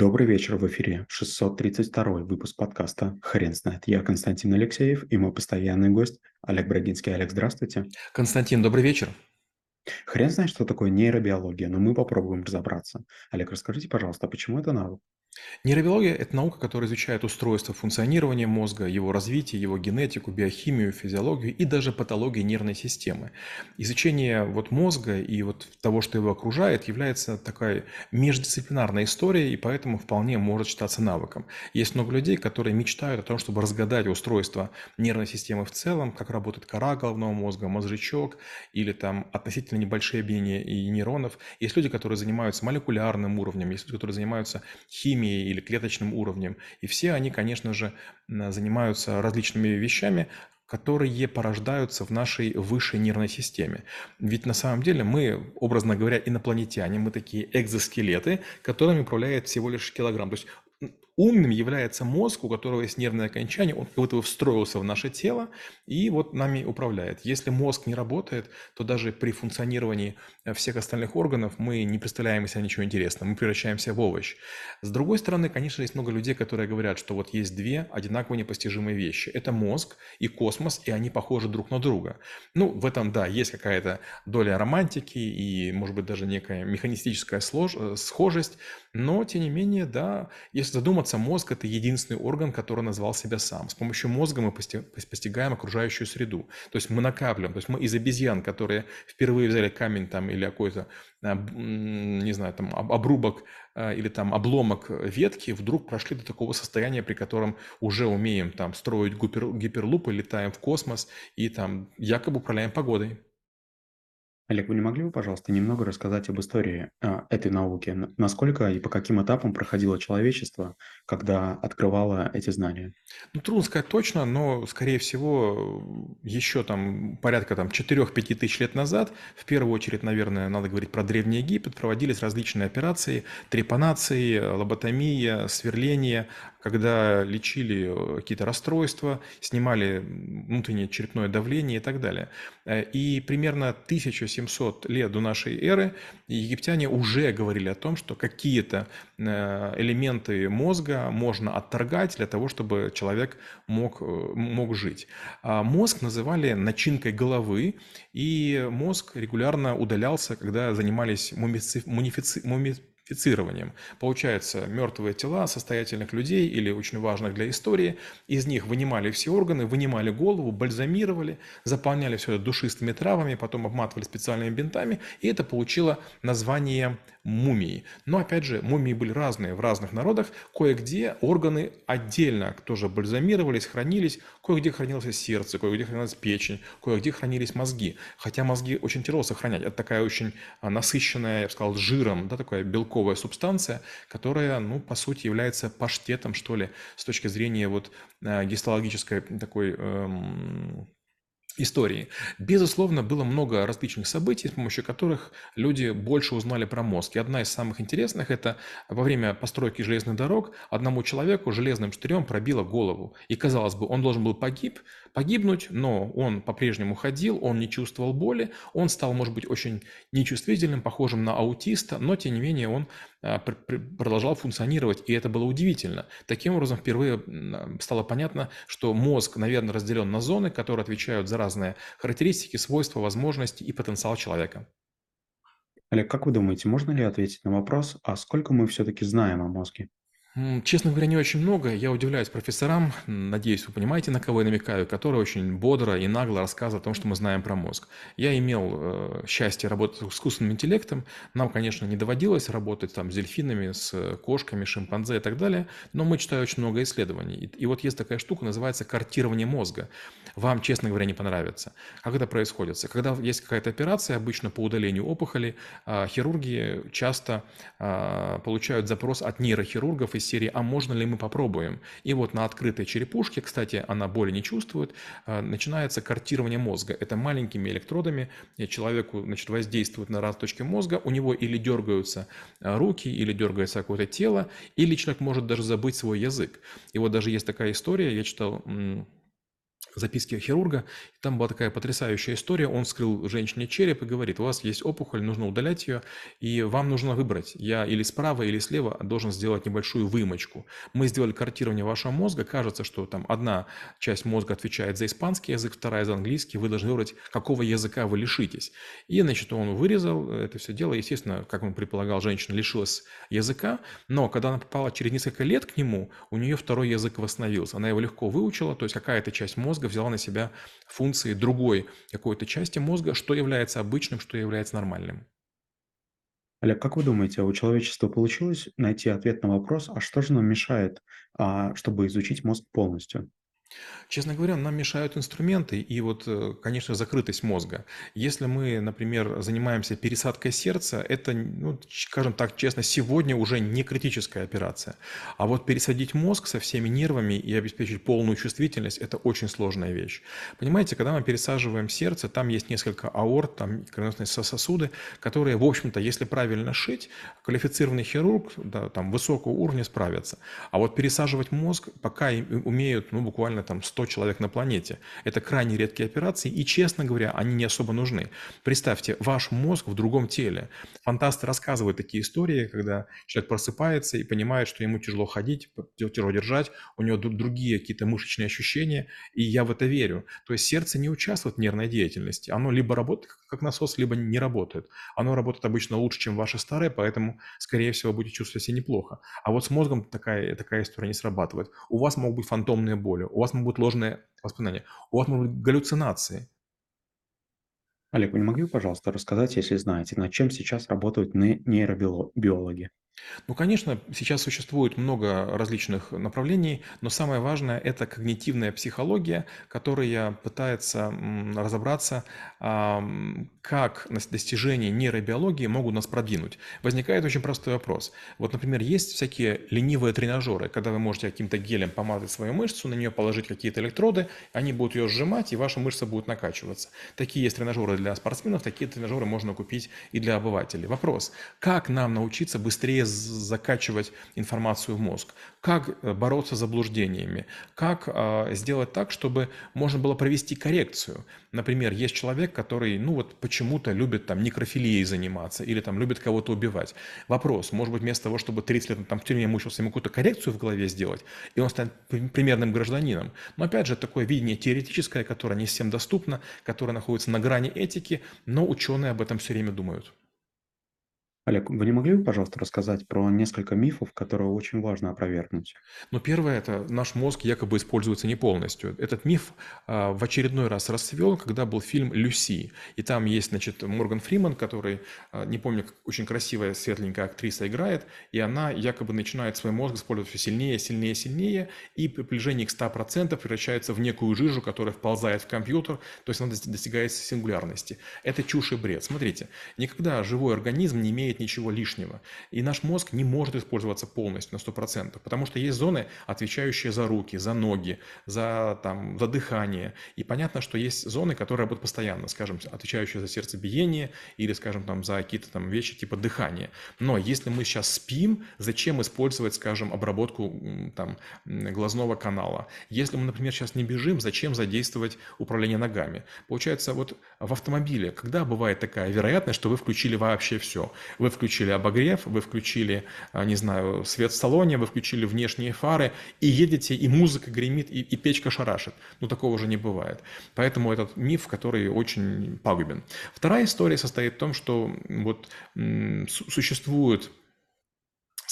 Добрый вечер, в эфире 632 выпуск подкаста «Хрен знает». Я Константин Алексеев и мой постоянный гость Олег Брагинский. Олег, здравствуйте. Константин, добрый вечер. Хрен знает, что такое нейробиология, но мы попробуем разобраться. Олег, расскажите, пожалуйста, почему это навык? Нейробиология– это наука, которая изучает устройство функционирования мозга, его развитие, его генетику, биохимию, физиологию и даже патологию нервной системы. Изучение вот мозга и вот того, что его окружает, является такая междисциплинарная история, и поэтому вполне может считаться навыком. Есть много людей, которые мечтают о том, чтобы разгадать устройство нервной системы в целом, как работает кора головного мозга, мозжечок или там относительно небольшие объединения и нейронов. Есть люди, которые занимаются молекулярным уровнем, есть люди, которые занимаются химией, химией или клеточным уровнем. И все они, конечно же, занимаются различными вещами, которые порождаются в нашей высшей нервной системе. Ведь на самом деле мы, образно говоря, инопланетяне, мы такие экзоскелеты, которыми управляет всего лишь килограмм. То есть Умным является мозг, у которого есть нервное окончание, он как будто встроился в наше тело и вот нами управляет. Если мозг не работает, то даже при функционировании э, всех остальных органов мы не представляем себя ничего интересного, мы превращаемся в овощ. С другой стороны, конечно, есть много людей, которые говорят, что вот есть две одинаково непостижимые вещи. Это мозг и космос, и они похожи друг на друга. Ну, в этом, да, есть какая-то доля романтики и, может быть, даже некая механистическая слож... Э, схожесть, но, тем не менее, да, если задуматься, задуматься, мозг – это единственный орган, который назвал себя сам. С помощью мозга мы постигаем окружающую среду. То есть мы накапливаем. То есть мы из обезьян, которые впервые взяли камень там или какой-то, а, не знаю, там обрубок а, или там обломок ветки, вдруг прошли до такого состояния, при котором уже умеем там строить гипер, гиперлупы, летаем в космос и там якобы управляем погодой. Олег, вы не могли бы, пожалуйста, немного рассказать об истории а, этой науки? Насколько и по каким этапам проходило человечество, когда открывало эти знания? Ну, трудно сказать точно, но, скорее всего, еще там порядка там 4-5 тысяч лет назад, в первую очередь, наверное, надо говорить про Древний Египет, проводились различные операции, трепанации, лоботомия, сверление, когда лечили э, какие-то расстройства, снимали внутреннее черепное давление и так далее. Э, и примерно 1700 лет до нашей эры египтяне уже говорили о том, что какие-то э, элементы мозга можно отторгать для того, чтобы человек мог, мог жить. А мозг называли начинкой головы, и мозг регулярно удалялся, когда занимались мумифици... мумифици фицированием. Получается, мертвые тела состоятельных людей или очень важных для истории, из них вынимали все органы, вынимали голову, бальзамировали, заполняли все это душистыми травами, потом обматывали специальными бинтами, и это получило название мумии. Но опять же, мумии были разные в разных народах, кое-где органы отдельно тоже бальзамировались, хранились, кое-где хранилось сердце, кое-где хранилась печень, кое-где хранились мозги. Хотя мозги очень тяжело сохранять, это такая очень а, насыщенная, я бы сказал, жиром, да, такая белковая белковая субстанция, которая, ну, по сути, является паштетом, что ли, с точки зрения вот э, гистологической такой эм, истории. Безусловно, было много различных событий, с помощью которых люди больше узнали про мозг. И одна из самых интересных – это во время постройки железных дорог одному человеку железным штырем пробило голову. И, казалось бы, он должен был погиб, погибнуть, но он по-прежнему ходил, он не чувствовал боли, он стал, может быть, очень нечувствительным, похожим на аутиста, но, тем не менее, он продолжал функционировать, и это было удивительно. Таким образом, впервые стало понятно, что мозг, наверное, разделен на зоны, которые отвечают за разные характеристики, свойства, возможности и потенциал человека. Олег, как вы думаете, можно ли ответить на вопрос, а сколько мы все-таки знаем о мозге? Честно говоря, не очень много. Я удивляюсь профессорам, надеюсь, вы понимаете, на кого я намекаю, которые очень бодро и нагло рассказывают о том, что мы знаем про мозг. Я имел э, счастье работать с искусственным интеллектом. Нам, конечно, не доводилось работать там с дельфинами, с кошками, шимпанзе и так далее, но мы читаем очень много исследований. И, и вот есть такая штука, называется картирование мозга. Вам, честно говоря, не понравится. Как это происходит? Когда есть какая-то операция, обычно по удалению опухоли, э, хирурги часто э, получают запрос от нейрохирургов из серии «А можно ли мы попробуем?». И вот на открытой черепушке, кстати, она боли не чувствует, э, начинается картирование мозга. Это маленькими электродами человеку значит, воздействует на разные точки мозга, у него или дергаются э, руки, или дергается какое-то тело, или человек может даже забыть свой язык. И вот даже есть такая история, я читал записки хирурга. Там была такая потрясающая история. Он вскрыл женщине череп и говорит, у вас есть опухоль, нужно удалять ее, и вам нужно выбрать. Я или справа, или слева должен сделать небольшую вымочку. Мы сделали картирование вашего мозга. Кажется, что там одна часть мозга отвечает за испанский язык, вторая за английский. Вы должны выбрать, какого языка вы лишитесь. И, значит, он вырезал это все дело. Естественно, как он предполагал, женщина лишилась языка, но когда она попала через несколько лет к нему, у нее второй язык восстановился. Она его легко выучила, то есть какая-то часть мозга взяла на себя функции другой какой-то части мозга, что является обычным, что является нормальным. Олег, как вы думаете, у человечества получилось найти ответ на вопрос, а что же нам мешает, а, чтобы изучить мозг полностью? Честно говоря, нам мешают инструменты и вот, э, конечно, закрытость мозга. Если мы, например, занимаемся пересадкой сердца, это, ну, скажем так честно, сегодня уже не критическая операция. А вот пересадить мозг со всеми нервами и обеспечить полную чувствительность– это очень сложная вещь. Понимаете, когда мы пересаживаем сердце, там есть несколько аорт, там кровеносные сосуды, которые, в общем-то, если правильно шить, квалифицированный хирург да, там, высокого уровня справится. А вот пересаживать мозг пока умеют ну, буквально там 100 100 человек на планете. Это крайне редкие операции, и, честно говоря, они не особо нужны. Представьте, ваш мозг в другом теле. Фантасты рассказывают такие истории, когда человек просыпается и понимает, что ему тяжело ходить, тяжело держать, у него другие какие-то мышечные ощущения, и я в это верю. То есть сердце не участвует в нервной деятельности. Оно либо работает как насос, либо не работает. Оно работает обычно лучше, чем ваше старое, поэтому, скорее всего, будете чувствовать себя неплохо. А вот с мозгом такая, такая история не срабатывает. У вас могут быть фантомные боли, у вас могут быть ложные воспоминания, у вас могут быть галлюцинации. Олег, вы не могли бы, пожалуйста, рассказать, если знаете, над чем сейчас работают нейробиологи? Ну, конечно, сейчас существует много различных направлений, но самое важное– это когнитивная психология, которая пытается разобраться, как достижения нейробиологии могут нас продвинуть. Возникает очень простой вопрос. Вот, например, есть всякие ленивые тренажеры, когда вы можете каким-то гелем помазать свою мышцу, на нее положить какие-то электроды, они будут ее сжимать, и ваша мышца будет накачиваться. Такие есть тренажеры для спортсменов, такие тренажеры можно купить и для обывателей. Вопрос, как нам научиться быстрее закачивать информацию в мозг, как э, бороться с заблуждениями, как э, сделать так, чтобы можно было провести коррекцию. Например, есть человек, который, ну вот почему-то любит там некрофилией заниматься или там любит кого-то убивать. Вопрос, может быть, вместо того, чтобы 30 лет там в тюрьме мучился, ему какую-то коррекцию в голове сделать, и он станет примерным гражданином. Но опять же, такое видение теоретическое, которое не всем доступно, которое находится на грани этики, но ученые об этом все время думают. Олег, вы не могли бы, пожалуйста, рассказать про несколько мифов, которые очень важно опровергнуть? Ну, первое– это наш мозг якобы используется не полностью. Этот миф а, в очередной раз расцвел, когда был фильм «Люси». И там есть, значит, Морган Фриман, который, а, не помню, очень красивая, светленькая актриса играет, и она якобы начинает свой мозг использовать все сильнее, сильнее, сильнее, и при приближении к 100% превращается в некую жижу, которая вползает в компьютер, то есть она достигает сингулярности. Это чушь и бред. Смотрите, никогда живой организм не имеет имеет ничего лишнего. И наш мозг не может использоваться полностью на 100%, потому что есть зоны, отвечающие за руки, за ноги, за, там, за дыхание. И понятно, что есть зоны, которые работают постоянно, скажем, отвечающие за сердцебиение или, скажем, там, за какие-то там вещи типа дыхания. Но если мы сейчас спим, зачем использовать, скажем, обработку там, глазного канала? Если мы, например, сейчас не бежим, зачем задействовать управление ногами? Получается, вот в автомобиле, когда бывает такая вероятность, что вы включили вообще все? Вы включили обогрев, вы включили, а, не знаю, свет в салоне, вы включили внешние фары, и едете, и музыка гремит, и, и печка шарашит. Ну, такого же не бывает. Поэтому этот миф, который очень пагубен. Вторая история состоит в том, что вот существует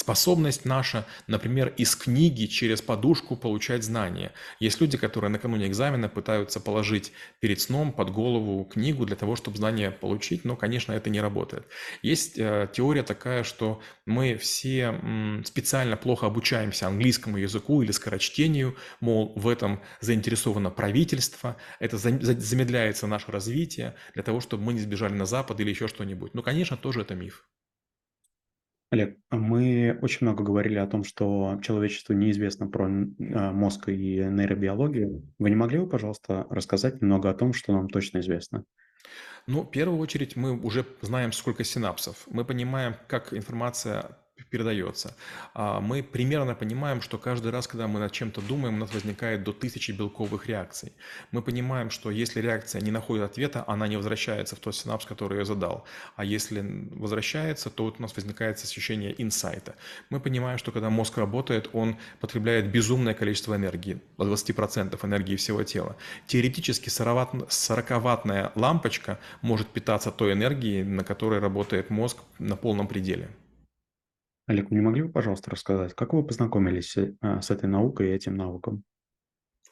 Способность наша, например, из книги через подушку получать знания. Есть люди, которые накануне экзамена пытаются положить перед сном под голову книгу для того, чтобы знания получить, но, конечно, это не работает. Есть э, теория такая, что мы все специально плохо обучаемся английскому языку или скорочтению, мол, в этом заинтересовано правительство, это за, за, замедляется наше развитие для того, чтобы мы не сбежали на Запад или еще что-нибудь. Ну, конечно, тоже это миф. Олег, мы очень много говорили о том, что человечеству неизвестно про а, мозг и нейробиологию. Вы не могли бы, пожалуйста, рассказать немного о том, что нам точно известно? Ну, в первую очередь мы уже знаем, сколько синапсов. Мы понимаем, как информация передается. А, мы примерно понимаем, что каждый раз, когда мы над чем-то думаем, у нас возникает до тысячи белковых реакций. Мы понимаем, что если реакция не находит ответа, она не возвращается в тот синапс, который я задал. А если возвращается, то вот у нас возникает ощущение инсайта. Мы понимаем, что когда мозг работает, он потребляет безумное количество энергии, 20% энергии всего тела. Теоретически 40-ваттная лампочка может питаться той энергией, на которой работает мозг на полном пределе. Олег, не могли бы, пожалуйста, рассказать, как вы познакомились э, с этой наукой и этим навыком?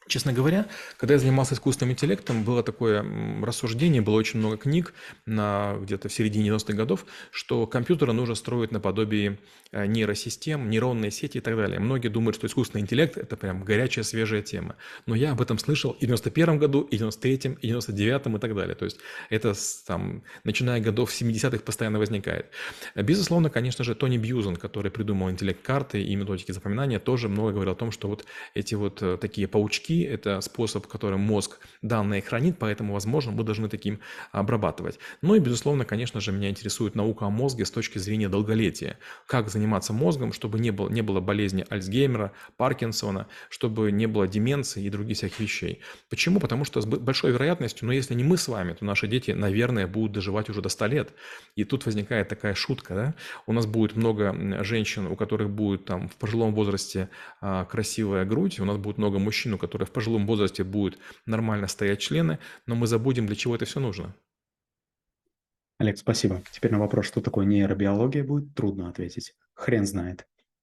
Честно говоря, когда я занимался искусственным интеллектом, было такое рассуждение, было очень много книг на где-то в середине 90-х годов, что компьютеры нужно строить наподобие э, нейросистем, нейронные сети и так далее. Многие думают, что искусственный интеллект – это прям горячая, свежая тема. Но я об этом слышал и в 91 году, и в 93-м, и в 99-м и так далее. То есть это там, начиная годов 70-х постоянно возникает. Безусловно, конечно же, Тони Бьюзен, который придумал интеллект-карты и методики запоминания, тоже много говорил о том, что вот эти вот э, такие паучки, это способ, которым мозг данные хранит, поэтому, возможно, мы должны таким обрабатывать. Ну и, безусловно, конечно же, меня интересует наука о мозге с точки зрения долголетия. Как заниматься мозгом, чтобы не было, не было болезни Альцгеймера, Паркинсона, чтобы не было деменции и других всяких вещей. Почему? Потому что с большой вероятностью, но если не мы с вами, то наши дети, наверное, будут доживать уже до 100 лет. И тут возникает такая шутка, да? У нас будет много женщин, у которых будет там в пожилом возрасте а, красивая грудь, у нас будет много мужчин, у которых в пожилом возрасте будут нормально стоять члены, но мы забудем, для чего это все нужно. Олег, спасибо. Теперь на вопрос, что такое нейробиология, будет трудно ответить. Хрен знает.